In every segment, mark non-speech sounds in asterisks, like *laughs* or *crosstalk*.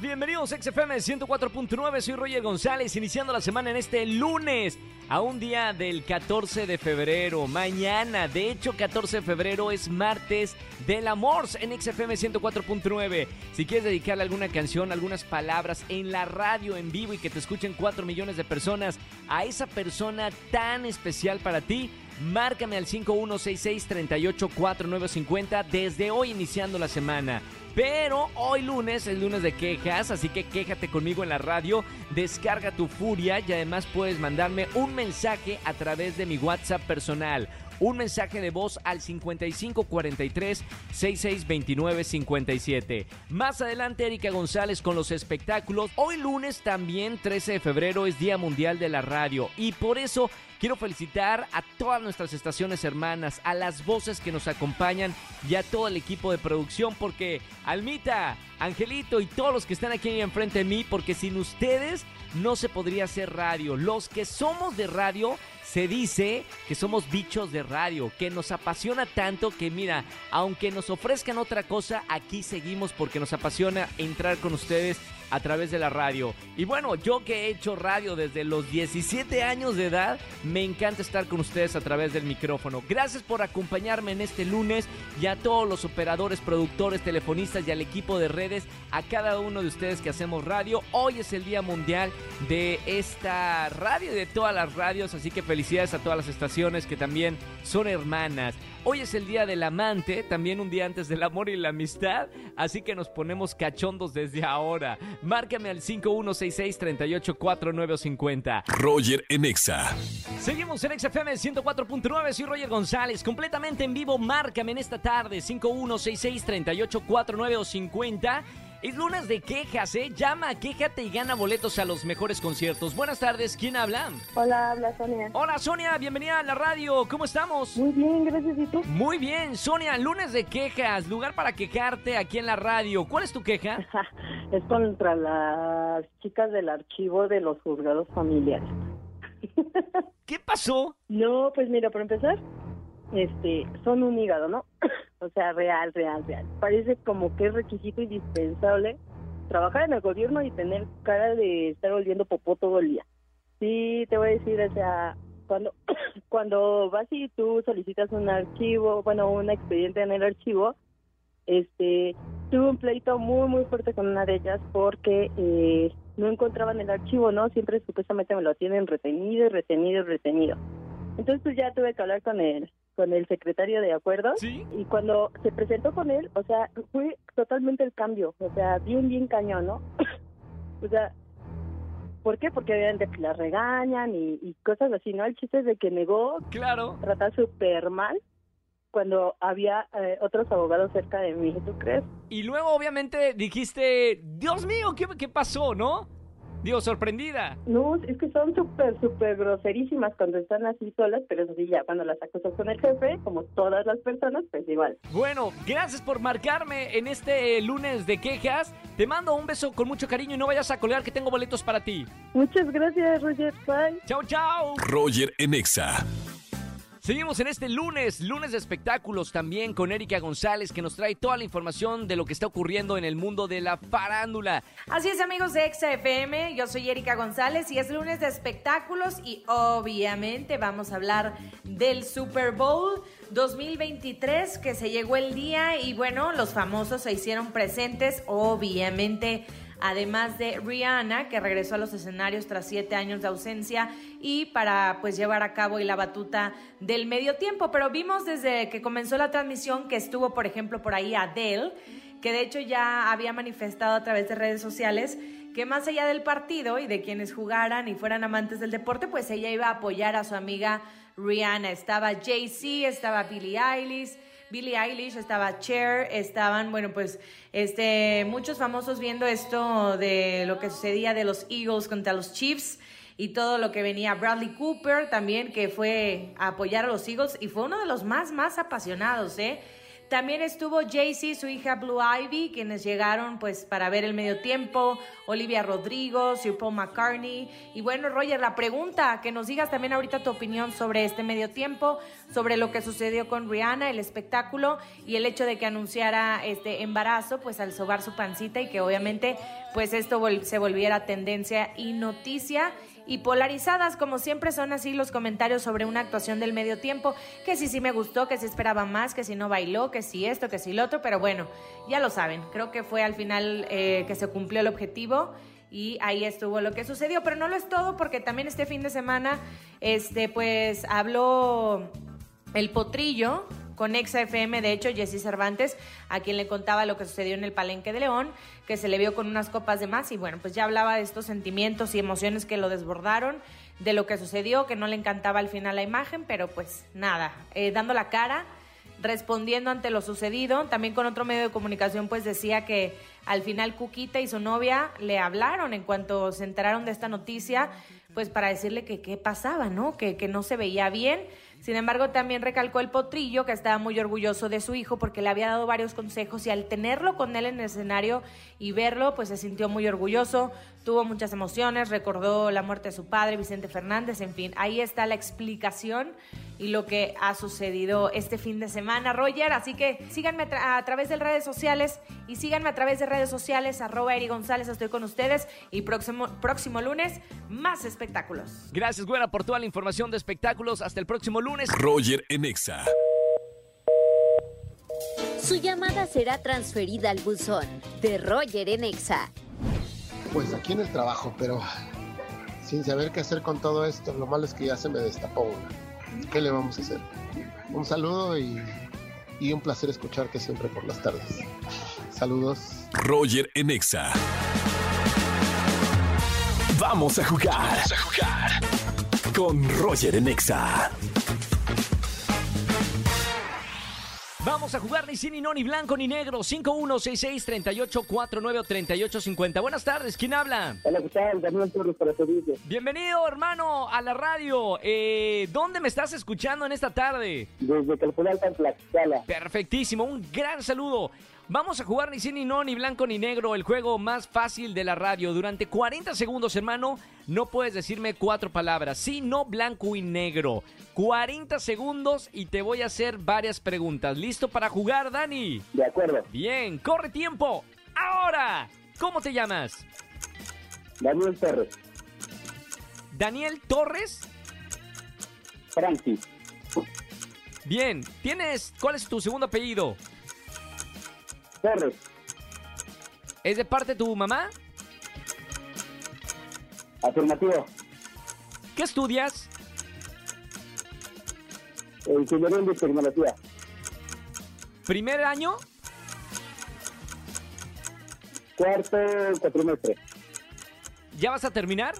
bienvenidos a XFM 104.9, soy Roger González, iniciando la semana en este lunes, a un día del 14 de febrero, mañana, de hecho 14 de febrero es martes del amor en XFM 104.9. Si quieres dedicarle alguna canción, algunas palabras en la radio en vivo y que te escuchen 4 millones de personas, a esa persona tan especial para ti, Márcame al 5166-384950 desde hoy iniciando la semana. Pero hoy lunes es lunes de quejas, así que quéjate conmigo en la radio, descarga tu furia y además puedes mandarme un mensaje a través de mi WhatsApp personal un mensaje de voz al 5543 6629 57. Más adelante Erika González con los espectáculos. Hoy lunes también 13 de febrero es Día Mundial de la Radio y por eso quiero felicitar a todas nuestras estaciones hermanas, a las voces que nos acompañan y a todo el equipo de producción porque Almita, Angelito y todos los que están aquí enfrente de mí porque sin ustedes no se podría hacer radio. Los que somos de radio se dice que somos bichos de radio, que nos apasiona tanto que mira, aunque nos ofrezcan otra cosa, aquí seguimos porque nos apasiona entrar con ustedes a través de la radio. Y bueno, yo que he hecho radio desde los 17 años de edad, me encanta estar con ustedes a través del micrófono. Gracias por acompañarme en este lunes y a todos los operadores, productores, telefonistas y al equipo de redes, a cada uno de ustedes que hacemos radio. Hoy es el Día Mundial de esta radio y de todas las radios, así que felicidades a todas las estaciones que también son hermanas. Hoy es el Día del Amante, también un día antes del amor y la amistad, así que nos ponemos cachondos desde ahora. Márcame al 5166-384950. Roger Enexa. Seguimos en XFM 104.9, soy Roger González, completamente en vivo. Márcame en esta tarde, 5166-384950. Es lunes de quejas, ¿eh? Llama, quéjate y gana boletos a los mejores conciertos. Buenas tardes, ¿quién habla? Hola, habla Sonia. Hola Sonia, bienvenida a la radio. ¿Cómo estamos? Muy bien, gracias. ¿Y tú? Muy bien, Sonia, lunes de quejas, lugar para quejarte aquí en la radio. ¿Cuál es tu queja? *laughs* es contra las chicas del archivo de los juzgados familiares. *laughs* ¿Qué pasó? No, pues mira, por empezar, este, son un hígado, ¿no? O sea, real, real, real. Parece como que es requisito indispensable trabajar en el gobierno y tener cara de estar oliendo popó todo el día. Sí, te voy a decir, o sea, cuando *coughs* cuando vas y tú solicitas un archivo, bueno, un expediente en el archivo, este, tuve un pleito muy, muy fuerte con una de ellas porque eh, no encontraban el archivo, ¿no? Siempre supuestamente me lo tienen retenido, retenido, retenido. Entonces pues ya tuve que hablar con él con el secretario de acuerdos y cuando se presentó con él, o sea, fue totalmente el cambio, o sea, bien, bien cañón, ¿no? *coughs* o sea, ¿por qué? Porque obviamente la regañan y, cosas así, ¿no? El chiste es de que negó, claro, tratar súper mal cuando había eh, otros abogados cerca de mí, ¿tú crees? Y luego obviamente dijiste, Dios mío, ¿qué, qué pasó, no? Digo, sorprendida. No, es que son súper, súper groserísimas cuando están así solas, pero eso sí, ya cuando las acusas con el jefe, como todas las personas, pues igual. Bueno, gracias por marcarme en este lunes de quejas. Te mando un beso con mucho cariño y no vayas a colgar que tengo boletos para ti. Muchas gracias, Roger. Bye. Chao, chao. Roger Enexa. Seguimos en este lunes, lunes de espectáculos también con Erika González que nos trae toda la información de lo que está ocurriendo en el mundo de la farándula. Así es amigos de XFM, yo soy Erika González y es lunes de espectáculos y obviamente vamos a hablar del Super Bowl 2023 que se llegó el día y bueno, los famosos se hicieron presentes, obviamente además de Rihanna, que regresó a los escenarios tras siete años de ausencia y para pues llevar a cabo la batuta del medio tiempo. Pero vimos desde que comenzó la transmisión que estuvo, por ejemplo, por ahí Adele, que de hecho ya había manifestado a través de redes sociales que más allá del partido y de quienes jugaran y fueran amantes del deporte, pues ella iba a apoyar a su amiga Rihanna. Estaba Jay-Z, estaba Billie Eilish, Billie Eilish, estaba Cher, estaban, bueno, pues este, muchos famosos viendo esto de lo que sucedía de los Eagles contra los Chiefs y todo lo que venía. Bradley Cooper también, que fue a apoyar a los Eagles y fue uno de los más, más apasionados, ¿eh? También estuvo Jaycee, su hija Blue Ivy, quienes llegaron pues para ver el medio tiempo, Olivia Rodrigo, Sir Paul McCartney. Y bueno, Roger, la pregunta, que nos digas también ahorita tu opinión sobre este medio tiempo, sobre lo que sucedió con Rihanna, el espectáculo y el hecho de que anunciara este embarazo, pues al sobar su pancita y que obviamente pues esto se volviera tendencia y noticia y polarizadas, como siempre son así los comentarios sobre una actuación del medio tiempo, que si sí me gustó, que si esperaba más, que si no bailó, que si esto, que si lo otro, pero bueno, ya lo saben, creo que fue al final eh, que se cumplió el objetivo y ahí estuvo lo que sucedió, pero no lo es todo porque también este fin de semana, este, pues habló el potrillo, con Exa FM, de hecho, Jesse Cervantes, a quien le contaba lo que sucedió en el Palenque de León, que se le vio con unas copas de más y bueno, pues ya hablaba de estos sentimientos y emociones que lo desbordaron, de lo que sucedió, que no le encantaba al final la imagen, pero pues nada, eh, dando la cara, respondiendo ante lo sucedido, también con otro medio de comunicación pues decía que al final Cuquita y su novia le hablaron en cuanto se enteraron de esta noticia, pues para decirle que qué pasaba, ¿no? Que, que no se veía bien sin embargo, también recalcó el potrillo que estaba muy orgulloso de su hijo porque le había dado varios consejos y al tenerlo con él en el escenario y verlo, pues se sintió muy orgulloso, tuvo muchas emociones, recordó la muerte de su padre, Vicente Fernández, en fin, ahí está la explicación y lo que ha sucedido este fin de semana, Roger. Así que síganme a, través de redes sociales y síganme a través de redes sociales, arroba Eri González, estoy con ustedes y próximo, próximo lunes más espectáculos. Gracias, Güera, por toda la información de espectáculos. Hasta el próximo lunes. Roger Enexa. Su llamada será transferida al buzón de Roger Enexa. Pues aquí en el trabajo, pero sin saber qué hacer con todo esto, lo malo es que ya se me destapó una. ¿qué le vamos a hacer? Un saludo y, un placer escucharte siempre por las tardes. Saludos. Roger Enexa. Vamos a jugar. Vamos a jugar. Con Roger Enexa. Vamos a jugar ni sí, ni no, ni blanco, ni negro. 5166-3849-3850. Buenas tardes, ¿quién habla? Hola, ¿qué tal? Daniel Torres para servirte. Bienvenido, hermano, a la radio. Eh, ¿Dónde me estás escuchando en esta tarde? Desde Calpulalpa, en Tlaxcala. Perfectísimo, un gran saludo. Vamos a jugar ni sí, ni no, ni blanco, ni negro, el juego más fácil de la radio. Durante 40 segundos, hermano, no puedes decirme cuatro palabras. Sí, no, blanco y negro. 40 segundos y te voy a hacer varias preguntas. ¿Listo para jugar, Dani? De acuerdo. Bien, corre tiempo. Ahora, ¿cómo te llamas? Daniel Torres. ¿Daniel Torres? Francis. Bien, ¿tienes cuál es tu segundo apellido? Torres. ¿Es de parte de tu mamá? Afirmativo. ¿Qué estudias? Ingeniería de tecnología. ¿Primer año? Cuarto cuatrimestre. ¿Ya vas a terminar?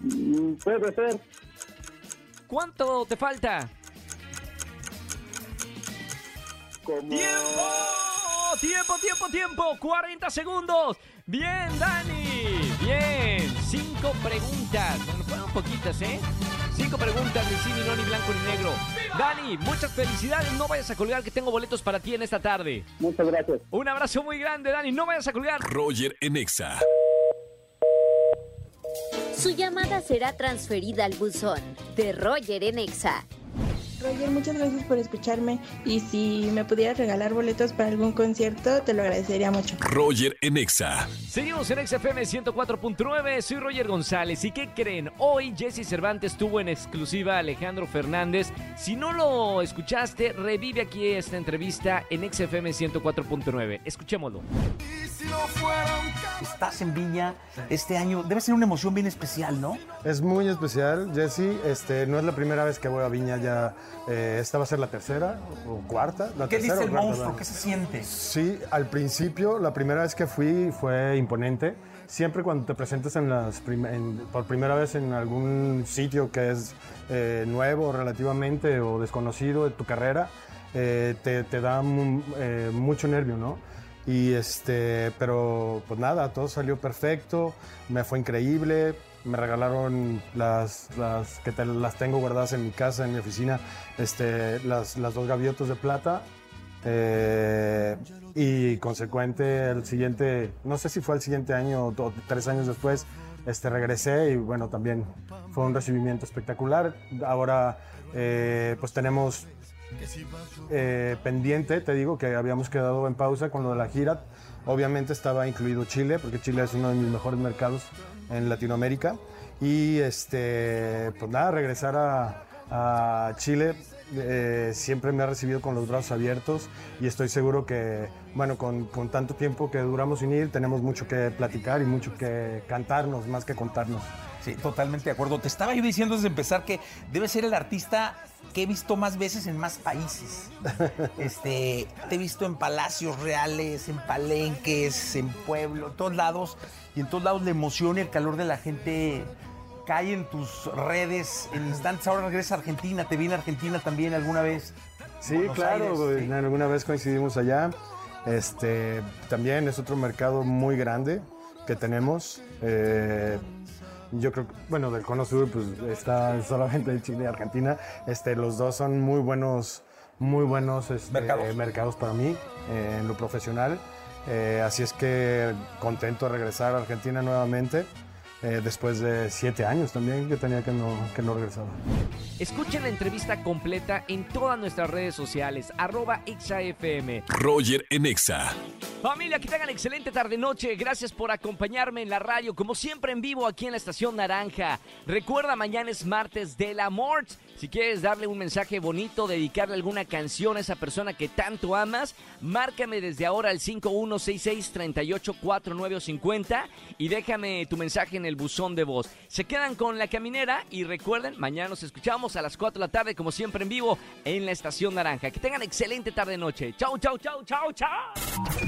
Mm, puede ser. ¿Cuánto te falta? ¡Tiempo! ¡Tiempo, tiempo, tiempo! ¡40 segundos! ¡Bien, Dani! ¡Bien! Cinco preguntas. Bueno, fueron poquitas, ¿eh? Cinco preguntas de sí, ni no, ni blanco, ni negro. Dani, muchas felicidades. No vayas a colgar que tengo boletos para ti en esta tarde. Muchas gracias. Un abrazo muy grande, Dani. No vayas a colgar. Roger Enexa. Su llamada será transferida al buzón de Roger Enexa. Roger, muchas gracias por escucharme y si me pudieras regalar boletos para algún concierto, te lo agradecería mucho. Roger Enexa. Seguimos en XFM 104.9, soy Roger González y ¿qué creen? Hoy Jesse Cervantes tuvo en exclusiva a Alejandro Fernández. Si no lo escuchaste, revive aquí esta entrevista en XFM 104.9. Escuchémoslo. Estás en Viña este año, debe ser una emoción bien especial, ¿no? Es muy especial, Jesse. Este, no es la primera vez que voy a Viña ya eh, esta va a ser la tercera o cuarta. La ¿Qué dice el monstruo? ¿Qué se siente? Sí, al principio, la primera vez que fui fue imponente. Siempre cuando te presentas en las por primera vez en algún sitio que es eh, nuevo relativamente o desconocido de tu carrera, eh, te, te, da mucho nervio, ¿no? Y este, pero pues nada, todo salió perfecto, me fue increíble, me regalaron las, las que las tengo guardadas en mi casa, en mi oficina, este, las, las dos gaviotas de plata. eh, y consecuente, el siguiente, no sé si fue el siguiente año o tres años después, este, regresé y bueno, también fue un recibimiento espectacular. Ahora, eh, pues tenemos eh, pendiente, te digo que habíamos quedado en pausa con lo de la gira. Obviamente estaba incluido Chile, porque Chile es uno de mis mejores mercados en Latinoamérica. Y este, pues nada, regresar a, Chile eh, siempre me ha recibido con los brazos abiertos y estoy seguro que, bueno, con, con tanto tiempo que duramos sin ir, tenemos mucho que platicar y mucho que cantarnos, más que contarnos. Sí, totalmente de acuerdo. Te estaba yo diciendo desde empezar que debe ser el artista que he visto más veces en más países. *laughs* Este, te he visto en palacios reales, en palenques, en pueblos, en todos lados. Y en todos lados la emoción y el calor de la gente cae en tus redes en instantes. Ahora regresa a Argentina. Te vi en Argentina también alguna vez. Sí, Buenos claro, Aires, güey, sí. alguna vez coincidimos allá. Este, también es otro mercado muy grande que tenemos. Eh, yo creo que, bueno, del Cono Sur, pues está solamente Chile y Argentina. Este, los dos son muy buenos, muy buenos este, Mercados. mercados para mí eh, en lo profesional. Eh, así es que contento de regresar a Argentina nuevamente. eh, después de siete años también que tenía que no, que no regresaba. Escuchen la entrevista completa en todas nuestras redes sociales, arroba XAFM. Roger en Exa. Familia, que tengan excelente tarde-noche. Gracias por acompañarme en la radio, como siempre en vivo aquí en la Estación Naranja. Recuerda, mañana es martes del amor. Si quieres darle un mensaje bonito, dedicarle alguna canción a esa persona que tanto amas, márcame desde ahora al 5166-384950 y déjame tu mensaje en el buzón de voz. Se quedan con la caminera y recuerden, mañana nos escuchamos a las 4 de la tarde, como siempre en vivo en la Estación Naranja. Que tengan excelente tarde-noche. Chau, chau, chau, chau, chau.